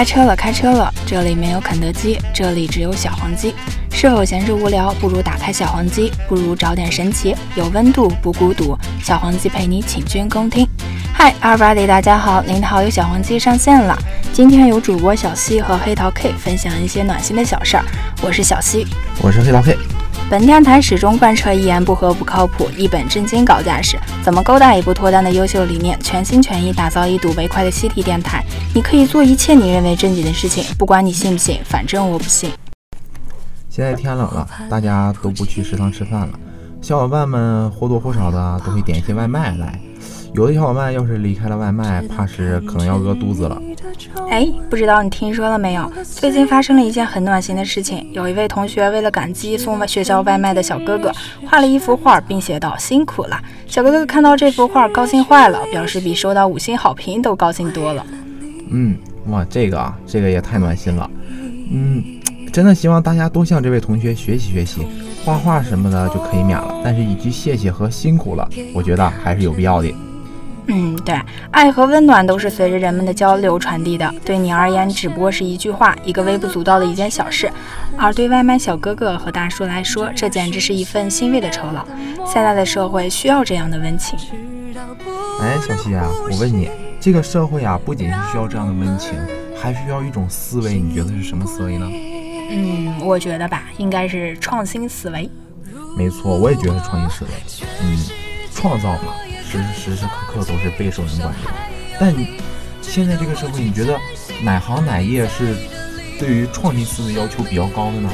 开车了，开车了！这里没有肯德基，这里只有小黄鸡。是否闲着无聊，不如打开小黄鸡，不如找点神奇，有温度不孤独。小黄鸡陪你请君共听。嗨，everybody，大家好，您好，有小黄鸡上线了。今天有主播小西和黑桃 K 分享一些暖心的小事儿。我是小西，我是黑桃 K。本电台始终贯彻一言不合不靠谱，一本正经搞架势，怎么勾搭也不脱单的优秀理念，全心全意打造一睹为快的西体电台。你可以做一切你认为正经的事情，不管你信不信，反正我不信。现在天冷了，大家都不去食堂吃饭了，小伙伴们或多或少的都会点一些外卖来。有的小伙伴要是离开了外卖，怕是可能要饿肚子了。哎，不知道你听说了没有？最近发生了一件很暖心的事情。有一位同学为了感激送学校外卖的小哥哥，画了一幅画，并写道：“辛苦了。”小哥哥看到这幅画，高兴坏了，表示比收到五星好评都高兴多了。嗯，哇，这个啊，这个也太暖心了。嗯，真的希望大家多向这位同学学习学习，画画什么的就可以免了，但是一句谢谢和辛苦了，我觉得还是有必要的。嗯，对，爱和温暖都是随着人们的交流传递的。对你而言，只不过是一句话，一个微不足道的一件小事；而对外卖小哥哥和大叔来说，这简直是一份欣慰的酬劳。现在的社会需要这样的温情。哎，小西啊，我问你，这个社会啊，不仅是需要这样的温情，还需要一种思维，你觉得是什么思维呢？嗯，我觉得吧，应该是创新思维。没错，我也觉得是创新思维。嗯，创造嘛。时时时刻刻都是备受人关注，但现在这个社会，你觉得哪行哪业是对于创新思维要求比较高的呢？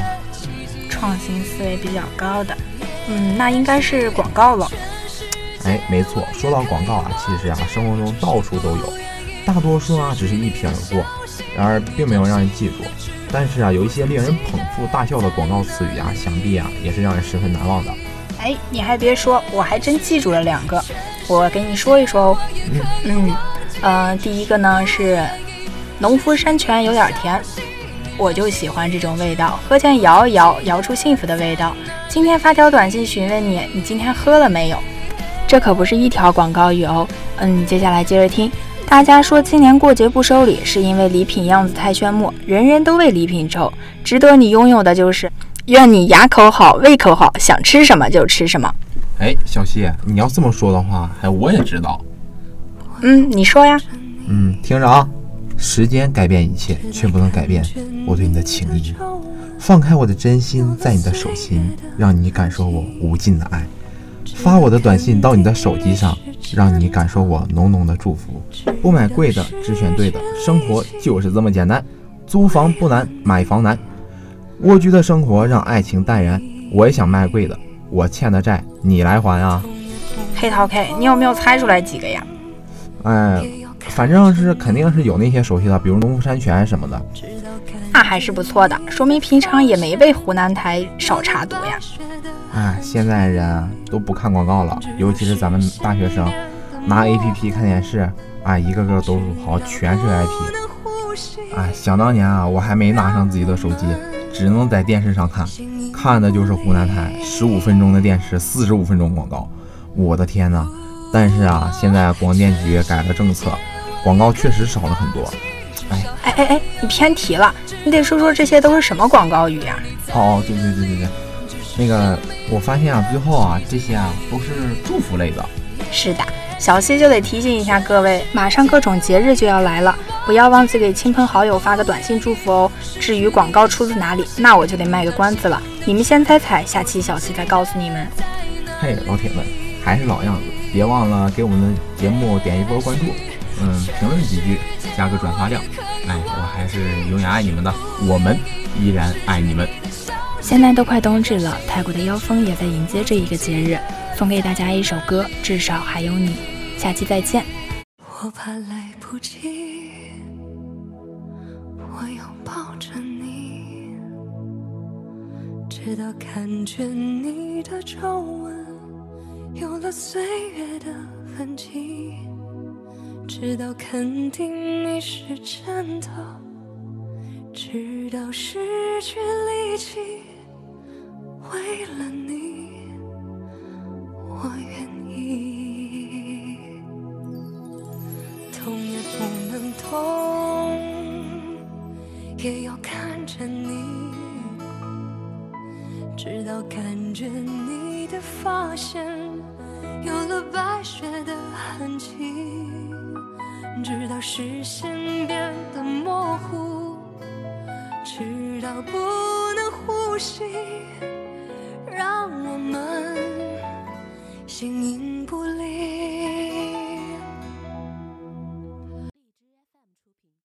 创新思维比较高的，嗯，那应该是广告了。哎，没错，说到广告啊，其实啊，生活中到处都有，大多数啊只是一瞥而过，然而并没有让人记住。但是啊，有一些令人捧腹大笑的广告词语啊，想必啊也是让人十分难忘的。哎，你还别说，我还真记住了两个。我给你说一说哦，嗯，呃，第一个呢是农夫山泉有点甜，我就喜欢这种味道，喝前摇一摇，摇出幸福的味道。今天发条短信询问你，你今天喝了没有？这可不是一条广告语哦。嗯，接下来接着听，大家说今年过节不收礼，是因为礼品样子太炫目，人人都为礼品愁，值得你拥有的就是愿你牙口好，胃口好，想吃什么就吃什么。哎，小西，你要这么说的话，哎，我也知道。嗯，你说呀。嗯，听着啊，时间改变一切，却不能改变我对你的情谊。放开我的真心，在你的手心，让你感受我无尽的爱。发我的短信到你的手机上，让你感受我浓浓的祝福。不买贵的，只选对的，生活就是这么简单。租房不难，买房难。蜗居的生活让爱情淡然。我也想卖贵的。我欠的债你来还啊！黑桃 K，你有没有猜出来几个呀？哎，反正是肯定是有那些熟悉的，比如农夫山泉什么的。那还是不错的，说明平常也没被湖南台少查毒呀。哎，现在人都不看广告了，尤其是咱们大学生，拿 APP 看电视，啊，一个个都好全是 IP。哎，想当年啊，我还没拿上自己的手机，只能在电视上看。看的就是湖南台十五分钟的电视，四十五分钟广告，我的天呐！但是啊，现在广电局改了政策，广告确实少了很多。哎哎哎哎，你偏题了，你得说说这些都是什么广告语呀？哦，对对对对对，那个我发现啊，最后啊，这些啊都是祝福类的。是的。小西就得提醒一下各位，马上各种节日就要来了，不要忘记给亲朋好友发个短信祝福哦。至于广告出自哪里，那我就得卖个关子了，你们先猜猜，下期小七再告诉你们。嘿，老铁们，还是老样子，别忘了给我们的节目点一波关注，嗯，评论几句，加个转发量。哎，我还是永远爱你们的，我们依然爱你们。现在都快冬至了，泰国的妖风也在迎接这一个节日。送给大家一首歌，至少还有你。下期再见。我怕来不及，我拥抱着你，直到看见你的皱纹有了岁月的痕迹，直到肯定你是真的，直到失去力气，为了你。我愿意，痛也不能痛，也要看着你，直到看着你的发线有了白雪的痕迹，直到视线变得模糊，直到不能呼吸。